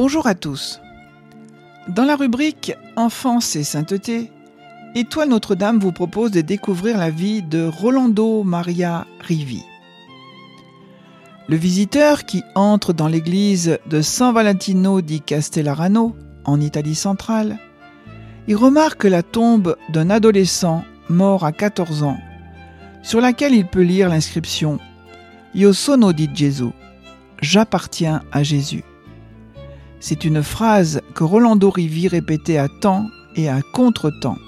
Bonjour à tous. Dans la rubrique Enfance et sainteté, Étoile Notre-Dame vous propose de découvrir la vie de Rolando Maria Rivi. Le visiteur qui entre dans l'église de San Valentino di Castellarano, en Italie centrale, y remarque la tombe d'un adolescent mort à 14 ans, sur laquelle il peut lire l'inscription Io sono di Gesù, j'appartiens à Jésus. C'est une phrase que Rolando Rivi répétait à temps et à contre-temps.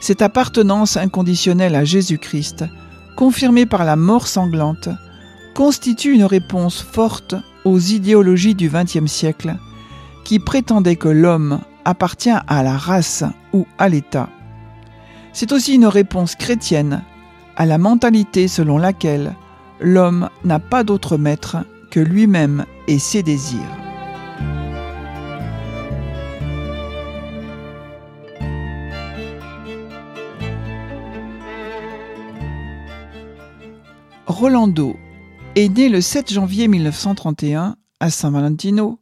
Cette appartenance inconditionnelle à Jésus-Christ, confirmée par la mort sanglante, constitue une réponse forte aux idéologies du XXe siècle qui prétendaient que l'homme appartient à la race ou à l'État. C'est aussi une réponse chrétienne à la mentalité selon laquelle l'homme n'a pas d'autre maître que lui-même et ses désirs. Rolando est né le 7 janvier 1931 à San Valentino,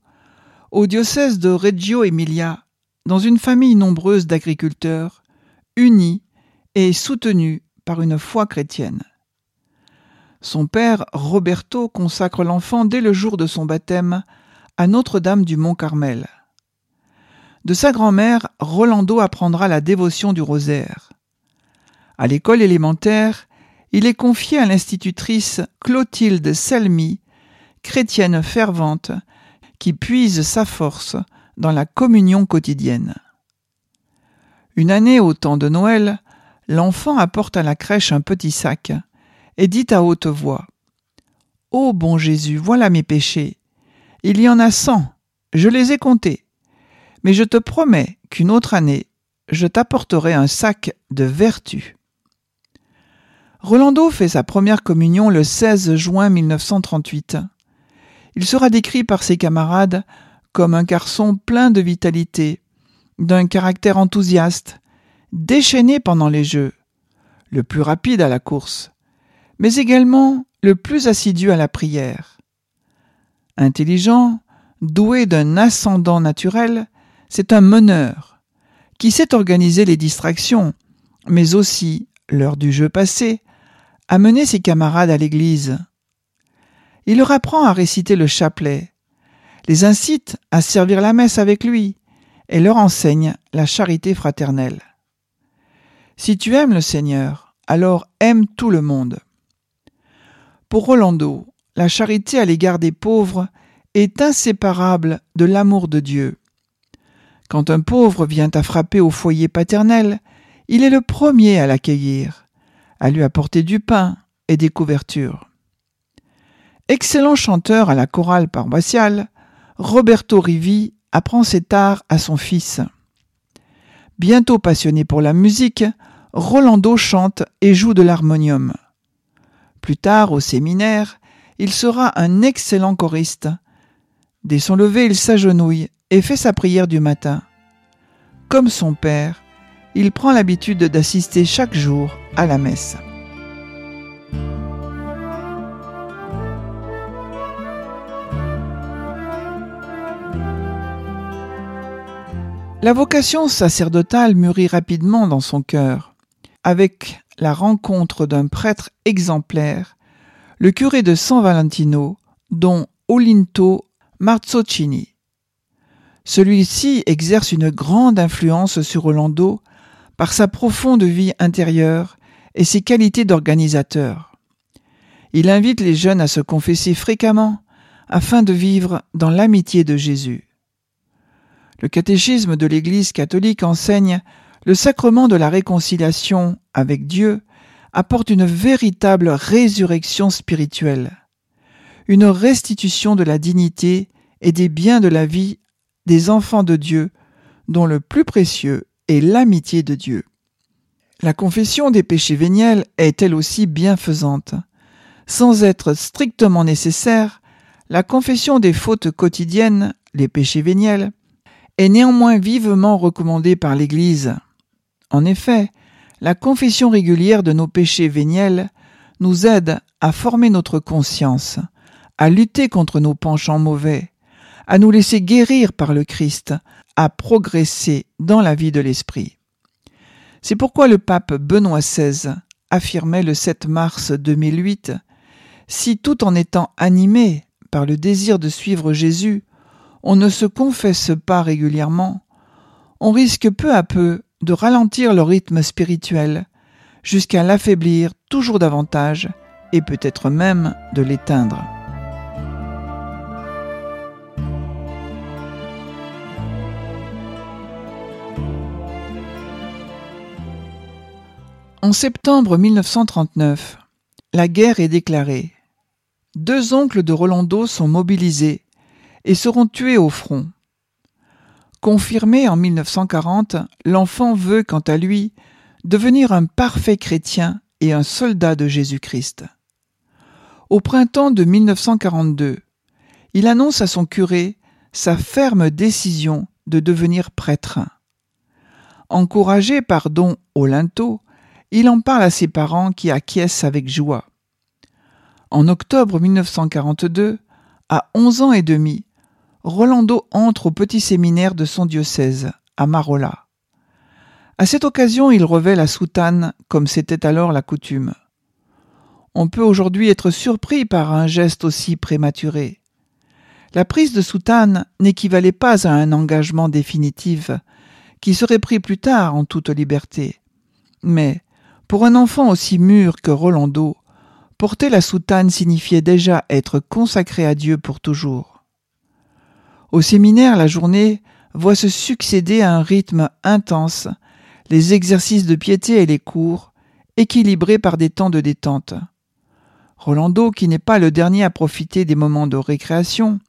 au diocèse de Reggio Emilia, dans une famille nombreuse d'agriculteurs, unis et soutenus par une foi chrétienne. Son père, Roberto, consacre l'enfant dès le jour de son baptême à Notre-Dame du Mont-Carmel. De sa grand-mère, Rolando apprendra la dévotion du rosaire. À l'école élémentaire, il est confié à l'institutrice Clotilde Selmy, chrétienne fervente, qui puise sa force dans la communion quotidienne. Une année au temps de Noël, l'enfant apporte à la crèche un petit sac et dit à haute voix Ô bon Jésus, voilà mes péchés. Il y en a cent, je les ai comptés. Mais je te promets qu'une autre année, je t'apporterai un sac de vertu. Rolando fait sa première communion le 16 juin 1938. Il sera décrit par ses camarades comme un garçon plein de vitalité, d'un caractère enthousiaste, déchaîné pendant les jeux, le plus rapide à la course, mais également le plus assidu à la prière. Intelligent, doué d'un ascendant naturel, c'est un meneur, qui sait organiser les distractions, mais aussi, l'heure du jeu passé, amener ses camarades à l'église. Il leur apprend à réciter le chapelet, les incite à servir la messe avec lui et leur enseigne la charité fraternelle. Si tu aimes le Seigneur, alors aime tout le monde. Pour Rolando, la charité à l'égard des pauvres est inséparable de l'amour de Dieu. Quand un pauvre vient à frapper au foyer paternel, il est le premier à l'accueillir à lui apporter du pain et des couvertures. Excellent chanteur à la chorale paroissiale, Roberto Rivi apprend cet art à son fils. Bientôt passionné pour la musique, Rolando chante et joue de l'harmonium. Plus tard, au séminaire, il sera un excellent choriste. Dès son lever, il s'agenouille et fait sa prière du matin. Comme son père, il prend l'habitude d'assister chaque jour à la messe. La vocation sacerdotale mûrit rapidement dans son cœur, avec la rencontre d'un prêtre exemplaire, le curé de San Valentino, dont Olinto Marzoccini. Celui-ci exerce une grande influence sur Orlando par sa profonde vie intérieure et ses qualités d'organisateur. Il invite les jeunes à se confesser fréquemment afin de vivre dans l'amitié de Jésus. Le catéchisme de l'Église catholique enseigne le sacrement de la réconciliation avec Dieu apporte une véritable résurrection spirituelle, une restitution de la dignité et des biens de la vie des enfants de Dieu, dont le plus précieux l'amitié de Dieu. La confession des péchés véniels est elle aussi bienfaisante. Sans être strictement nécessaire, la confession des fautes quotidiennes, les péchés véniels, est néanmoins vivement recommandée par l'Église. En effet, la confession régulière de nos péchés véniels nous aide à former notre conscience, à lutter contre nos penchants mauvais, à nous laisser guérir par le Christ, à progresser dans la vie de l'Esprit. C'est pourquoi le pape Benoît XVI affirmait le 7 mars 2008 Si tout en étant animé par le désir de suivre Jésus, on ne se confesse pas régulièrement, on risque peu à peu de ralentir le rythme spirituel jusqu'à l'affaiblir toujours davantage et peut-être même de l'éteindre. En septembre 1939, la guerre est déclarée. Deux oncles de Rolando sont mobilisés et seront tués au front. Confirmé en 1940, l'enfant veut, quant à lui, devenir un parfait chrétien et un soldat de Jésus-Christ. Au printemps de 1942, il annonce à son curé sa ferme décision de devenir prêtre. Encouragé par Don Olinto, il en parle à ses parents qui acquiescent avec joie. En octobre 1942, à onze ans et demi, Rolando entre au petit séminaire de son diocèse, à Marola. À cette occasion, il revêt la soutane comme c'était alors la coutume. On peut aujourd'hui être surpris par un geste aussi prématuré. La prise de soutane n'équivalait pas à un engagement définitif, qui serait pris plus tard en toute liberté. Mais, pour un enfant aussi mûr que Rolando, porter la soutane signifiait déjà être consacré à Dieu pour toujours. Au séminaire, la journée voit se succéder à un rythme intense les exercices de piété et les cours, équilibrés par des temps de détente. Rolando, qui n'est pas le dernier à profiter des moments de récréation,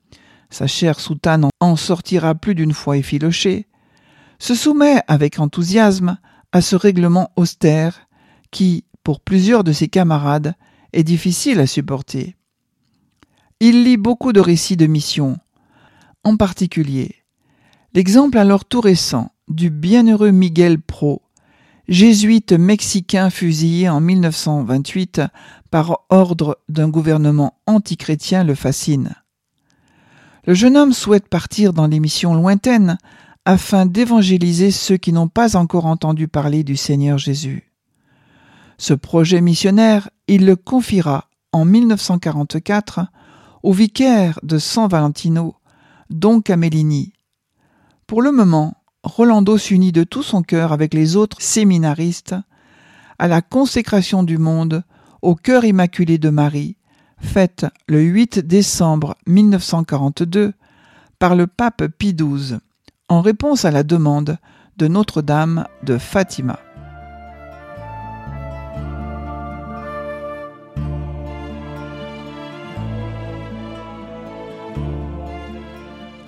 sa chère soutane en sortira plus d'une fois effilochée, se soumet avec enthousiasme à ce règlement austère qui, pour plusieurs de ses camarades, est difficile à supporter. Il lit beaucoup de récits de mission, en particulier. L'exemple alors tout récent du bienheureux Miguel Pro, jésuite mexicain fusillé en 1928 par ordre d'un gouvernement antichrétien le fascine. Le jeune homme souhaite partir dans les missions lointaines afin d'évangéliser ceux qui n'ont pas encore entendu parler du Seigneur Jésus. Ce projet missionnaire, il le confiera en 1944 au vicaire de San Valentino, Don Camellini. Pour le moment, Rolando s'unit de tout son cœur avec les autres séminaristes à la consécration du monde au cœur immaculé de Marie, faite le 8 décembre 1942 par le pape Pie XII, en réponse à la demande de Notre-Dame de Fatima.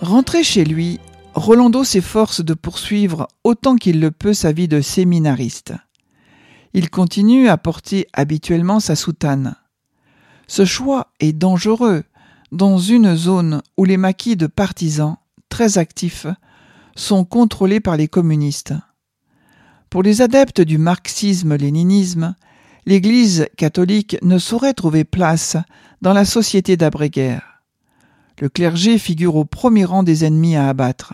Rentré chez lui, Rolando s'efforce de poursuivre autant qu'il le peut sa vie de séminariste. Il continue à porter habituellement sa soutane. Ce choix est dangereux dans une zone où les maquis de partisans, très actifs, sont contrôlés par les communistes. Pour les adeptes du marxisme-léninisme, l'Église catholique ne saurait trouver place dans la société d'après-guerre le clergé figure au premier rang des ennemis à abattre.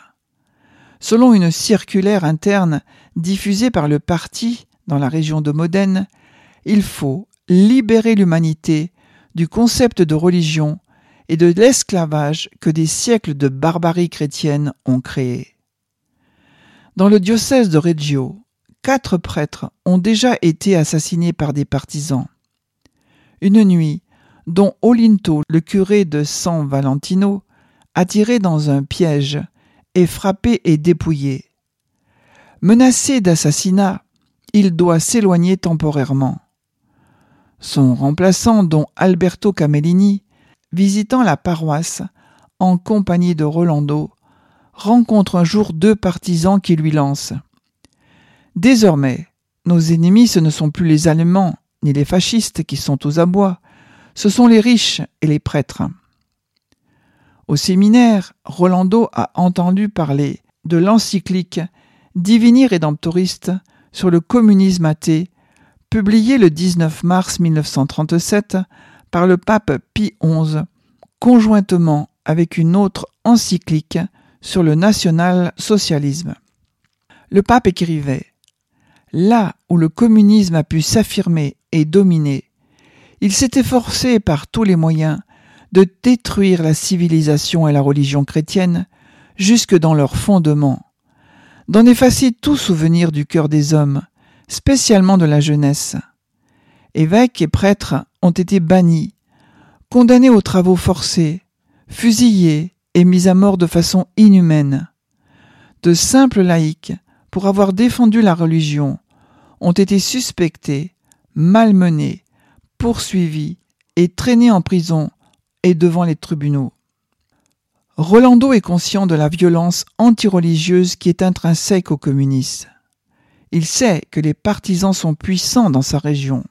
Selon une circulaire interne diffusée par le parti dans la région de Modène, il faut libérer l'humanité du concept de religion et de l'esclavage que des siècles de barbarie chrétienne ont créé. Dans le diocèse de Reggio, quatre prêtres ont déjà été assassinés par des partisans. Une nuit, dont Olinto, le curé de San Valentino, attiré dans un piège, est frappé et dépouillé. Menacé d'assassinat, il doit s'éloigner temporairement. Son remplaçant, dont Alberto Camellini, visitant la paroisse en compagnie de Rolando, rencontre un jour deux partisans qui lui lancent. Désormais, nos ennemis ce ne sont plus les Allemands ni les fascistes qui sont aux abois, ce sont les riches et les prêtres. Au séminaire, Rolando a entendu parler de l'encyclique Divini Redemptoriste sur le communisme athée, publiée le 19 mars 1937 par le pape Pie XI, conjointement avec une autre encyclique sur le national-socialisme. Le pape écrivait Là où le communisme a pu s'affirmer et dominer, il s'est efforcé par tous les moyens de détruire la civilisation et la religion chrétienne jusque dans leurs fondements, d'en effacer tout souvenir du cœur des hommes, spécialement de la jeunesse. Évêques et prêtres ont été bannis, condamnés aux travaux forcés, fusillés et mis à mort de façon inhumaine. De simples laïcs, pour avoir défendu la religion, ont été suspectés, malmenés, poursuivis et traînés en prison et devant les tribunaux. Rolando est conscient de la violence antireligieuse qui est intrinsèque aux communistes. Il sait que les partisans sont puissants dans sa région.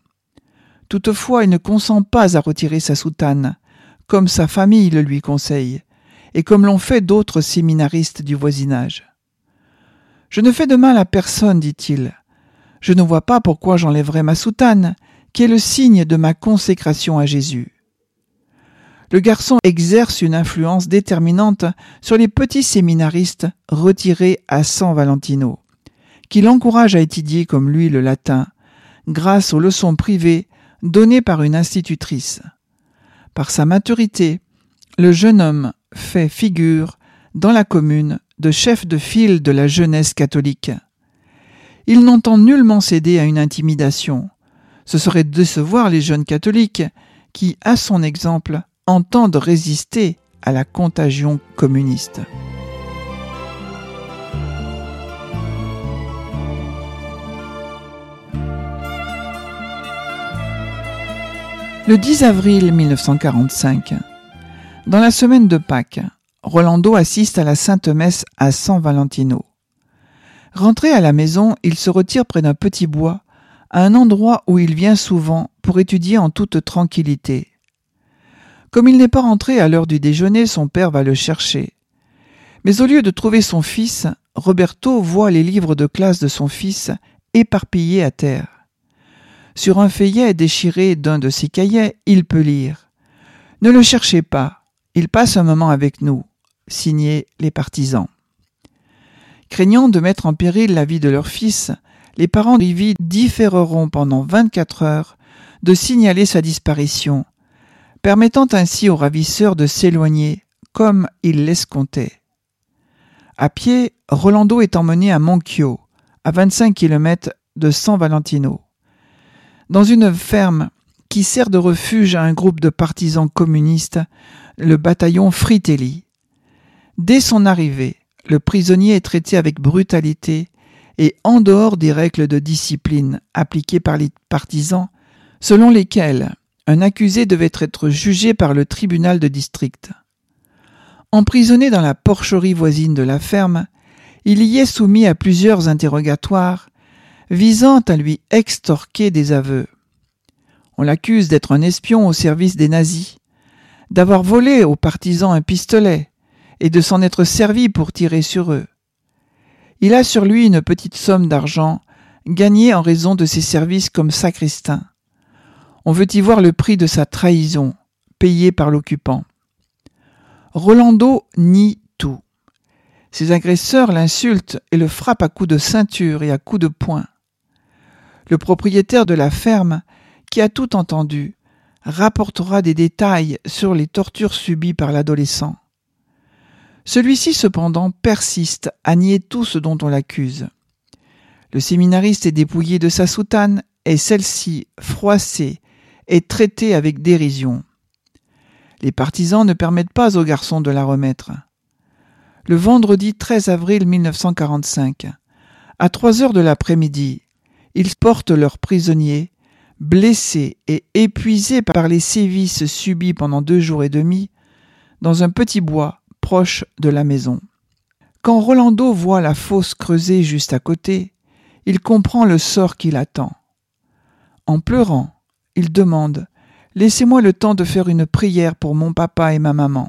Toutefois, il ne consent pas à retirer sa soutane, comme sa famille le lui conseille, et comme l'ont fait d'autres séminaristes du voisinage. Je ne fais de mal à personne, dit-il. Je ne vois pas pourquoi j'enlèverais ma soutane, qui est le signe de ma consécration à Jésus. Le garçon exerce une influence déterminante sur les petits séminaristes retirés à San Valentino, qui l'encouragent à étudier comme lui le latin, grâce aux leçons privées données par une institutrice. Par sa maturité, le jeune homme fait figure dans la commune de chef de file de la jeunesse catholique. Il n'entend nullement céder à une intimidation. Ce serait décevoir les jeunes catholiques qui, à son exemple, entendent résister à la contagion communiste. Le 10 avril 1945, dans la semaine de Pâques, Rolando assiste à la Sainte Messe à San Valentino. Rentré à la maison, il se retire près d'un petit bois, à un endroit où il vient souvent pour étudier en toute tranquillité. Comme il n'est pas rentré à l'heure du déjeuner, son père va le chercher. Mais au lieu de trouver son fils, Roberto voit les livres de classe de son fils éparpillés à terre. Sur un feuillet déchiré d'un de ses cahiers, il peut lire Ne le cherchez pas, il passe un moment avec nous. Signé les partisans. Craignant de mettre en péril la vie de leur fils, les parents d'Ivy différeront pendant 24 heures de signaler sa disparition, permettant ainsi aux ravisseurs de s'éloigner comme ils l'escomptaient. À pied, Rolando est emmené à Monchio, à 25 km de San Valentino. Dans une ferme qui sert de refuge à un groupe de partisans communistes, le bataillon Fritelli. Dès son arrivée, le prisonnier est traité avec brutalité et en dehors des règles de discipline appliquées par les partisans, selon lesquelles un accusé devait être jugé par le tribunal de district. Emprisonné dans la porcherie voisine de la ferme, il y est soumis à plusieurs interrogatoires visant à lui extorquer des aveux. On l'accuse d'être un espion au service des nazis, d'avoir volé aux partisans un pistolet, et de s'en être servi pour tirer sur eux. Il a sur lui une petite somme d'argent gagnée en raison de ses services comme sacristain. On veut y voir le prix de sa trahison, payé par l'occupant. Rolando nie tout. Ses agresseurs l'insultent et le frappent à coups de ceinture et à coups de poing. Le propriétaire de la ferme, qui a tout entendu, rapportera des détails sur les tortures subies par l'adolescent. Celui-ci cependant persiste à nier tout ce dont on l'accuse. Le séminariste est dépouillé de sa soutane et celle-ci, froissée, est traitée avec dérision. Les partisans ne permettent pas au garçon de la remettre. Le vendredi 13 avril 1945, à trois heures de l'après-midi, ils portent leur prisonnier, blessé et épuisé par les sévices subis pendant deux jours et demi, dans un petit bois proche de la maison. Quand Rolando voit la fosse creusée juste à côté, il comprend le sort qui l'attend. En pleurant, il demande Laissez-moi le temps de faire une prière pour mon papa et ma maman.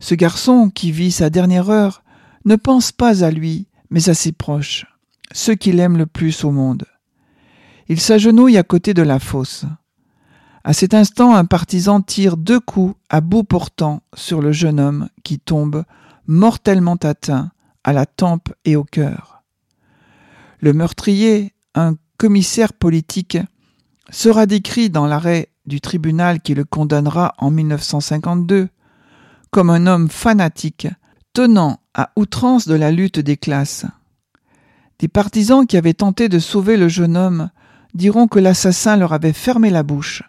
Ce garçon, qui vit sa dernière heure, ne pense pas à lui, mais à ses proches, ceux qu'il aime le plus au monde. Il s'agenouille à côté de la fosse. À cet instant, un partisan tire deux coups à bout portant sur le jeune homme qui tombe, mortellement atteint, à la tempe et au cœur. Le meurtrier, un commissaire politique, sera décrit dans l'arrêt du tribunal qui le condamnera en 1952 comme un homme fanatique, tenant à outrance de la lutte des classes. Des partisans qui avaient tenté de sauver le jeune homme diront que l'assassin leur avait fermé la bouche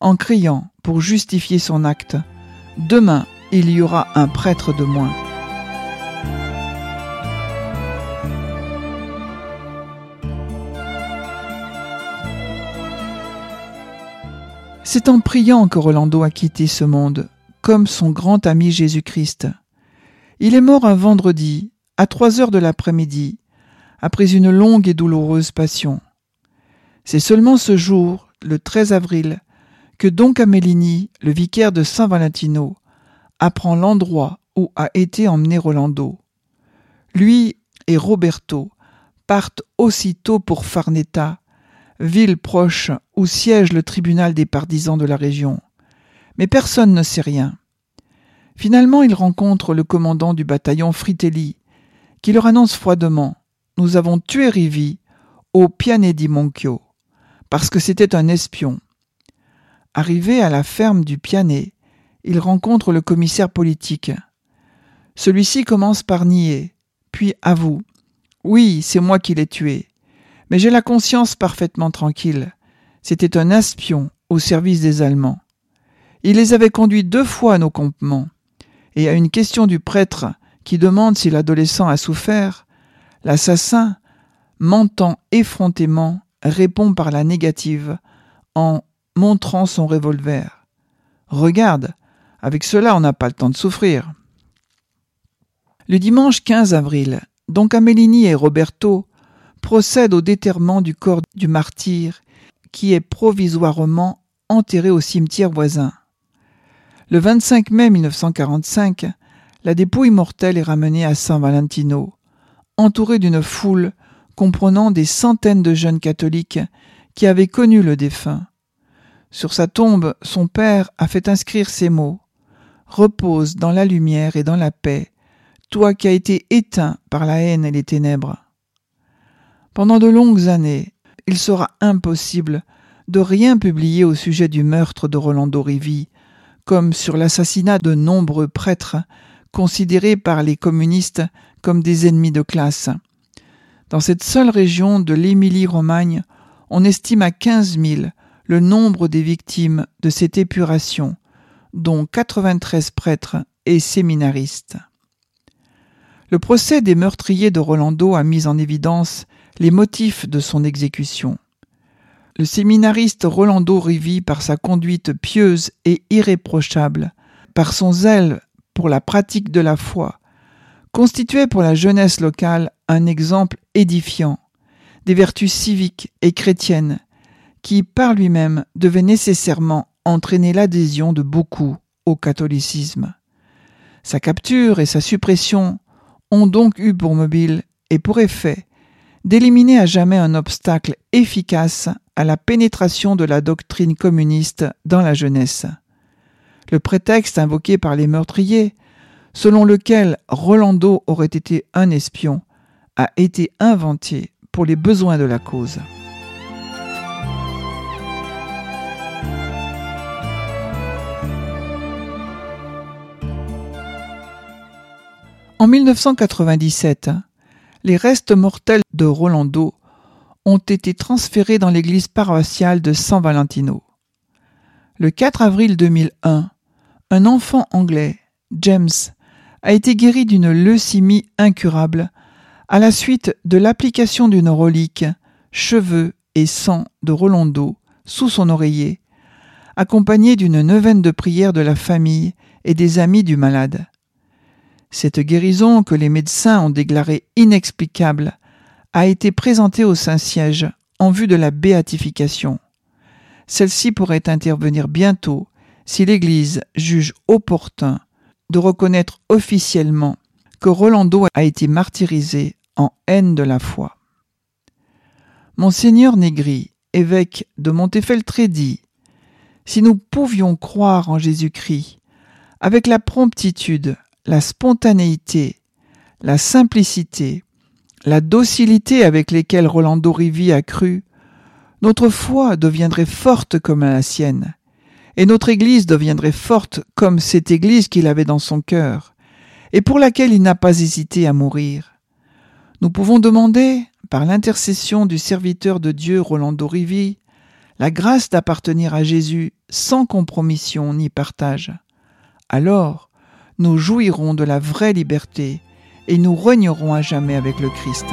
en criant pour justifier son acte Demain, il y aura un prêtre de moins. C'est en priant que Rolando a quitté ce monde, comme son grand ami Jésus-Christ. Il est mort un vendredi, à trois heures de l'après-midi, après une longue et douloureuse passion. C'est seulement ce jour, le 13 avril, que Don Camellini, le vicaire de San Valentino, apprend l'endroit où a été emmené Rolando. Lui et Roberto partent aussitôt pour Farneta, ville proche où siège le tribunal des partisans de la région. Mais personne ne sait rien. Finalement, il rencontre le commandant du bataillon Fritelli, qui leur annonce froidement Nous avons tué Rivi au Piane di Monchio, parce que c'était un espion. Arrivé à la ferme du Piane, il rencontre le commissaire politique. Celui-ci commence par nier, puis avoue Oui, c'est moi qui l'ai tué. Mais j'ai la conscience parfaitement tranquille. C'était un espion au service des Allemands. Il les avait conduits deux fois à nos campements. Et à une question du prêtre qui demande si l'adolescent a souffert, l'assassin, mentant effrontément, répond par la négative en montrant son revolver. Regarde, avec cela on n'a pas le temps de souffrir. Le dimanche 15 avril, donc Amélini et Roberto procède au déterrement du corps du martyr qui est provisoirement enterré au cimetière voisin. Le 25 mai 1945, la dépouille mortelle est ramenée à San Valentino, entourée d'une foule comprenant des centaines de jeunes catholiques qui avaient connu le défunt. Sur sa tombe, son père a fait inscrire ces mots Repose dans la lumière et dans la paix, toi qui as été éteint par la haine et les ténèbres. Pendant de longues années, il sera impossible de rien publier au sujet du meurtre de Rolando Rivi, comme sur l'assassinat de nombreux prêtres considérés par les communistes comme des ennemis de classe. Dans cette seule région de l'Émilie-Romagne, on estime à quinze mille le nombre des victimes de cette épuration, dont 93 prêtres et séminaristes. Le procès des meurtriers de Rolando a mis en évidence les motifs de son exécution. Le séminariste Rolando Rivi, par sa conduite pieuse et irréprochable, par son zèle pour la pratique de la foi, constituait pour la jeunesse locale un exemple édifiant des vertus civiques et chrétiennes qui, par lui-même, devait nécessairement entraîner l'adhésion de beaucoup au catholicisme. Sa capture et sa suppression ont donc eu pour mobile et pour effet d'éliminer à jamais un obstacle efficace à la pénétration de la doctrine communiste dans la jeunesse. Le prétexte invoqué par les meurtriers, selon lequel Rolando aurait été un espion, a été inventé pour les besoins de la cause. En 1997, les restes mortels de Rolando ont été transférés dans l'église paroissiale de San Valentino. Le 4 avril 2001, un enfant anglais, James, a été guéri d'une leucémie incurable à la suite de l'application d'une relique, cheveux et sang de Rolando sous son oreiller, accompagnée d'une neuvaine de prières de la famille et des amis du malade. Cette guérison que les médecins ont déclarée inexplicable a été présentée au Saint-Siège en vue de la béatification. Celle-ci pourrait intervenir bientôt si l'Église juge opportun de reconnaître officiellement que Rolando a été martyrisé en haine de la foi. Monseigneur Négri, évêque de Montefeltrédi, Si nous pouvions croire en Jésus-Christ, avec la promptitude, la spontanéité, la simplicité, la docilité avec lesquelles Rolando Rivi a cru, notre foi deviendrait forte comme la sienne, et notre Église deviendrait forte comme cette Église qu'il avait dans son cœur, et pour laquelle il n'a pas hésité à mourir. Nous pouvons demander, par l'intercession du serviteur de Dieu Rolando Rivi, la grâce d'appartenir à Jésus sans compromission ni partage. Alors, nous jouirons de la vraie liberté et nous régnerons à jamais avec le Christ.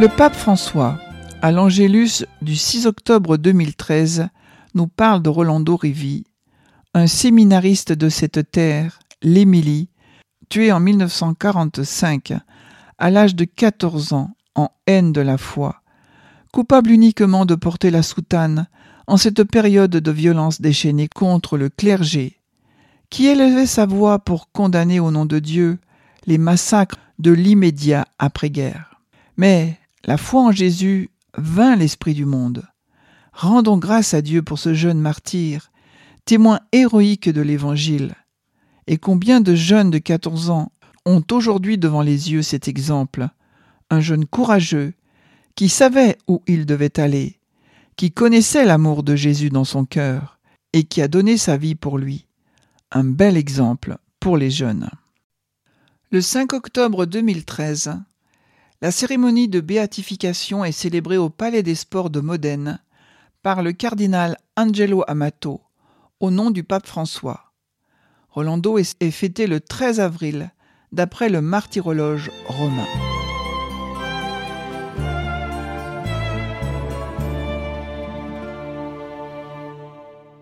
Le pape François, à l'Angélus du 6 octobre 2013, nous parle de Rolando Rivi, un séminariste de cette terre, l'Émilie, tué en 1945, à l'âge de 14 ans, en haine de la foi, coupable uniquement de porter la soutane en cette période de violence déchaînée contre le clergé, qui élevait sa voix pour condamner au nom de Dieu les massacres de l'immédiat après-guerre. Mais la foi en Jésus vint l'esprit du monde. Rendons grâce à Dieu pour ce jeune martyr, témoin héroïque de l'Évangile. Et combien de jeunes de 14 ans ont aujourd'hui devant les yeux cet exemple, un jeune courageux, qui savait où il devait aller, qui connaissait l'amour de Jésus dans son cœur, et qui a donné sa vie pour lui. Un bel exemple pour les jeunes. Le 5 octobre 2013, la cérémonie de béatification est célébrée au Palais des Sports de Modène par le cardinal Angelo Amato, au nom du pape François. Rolando est fêté le 13 avril, d'après le martyrologe romain.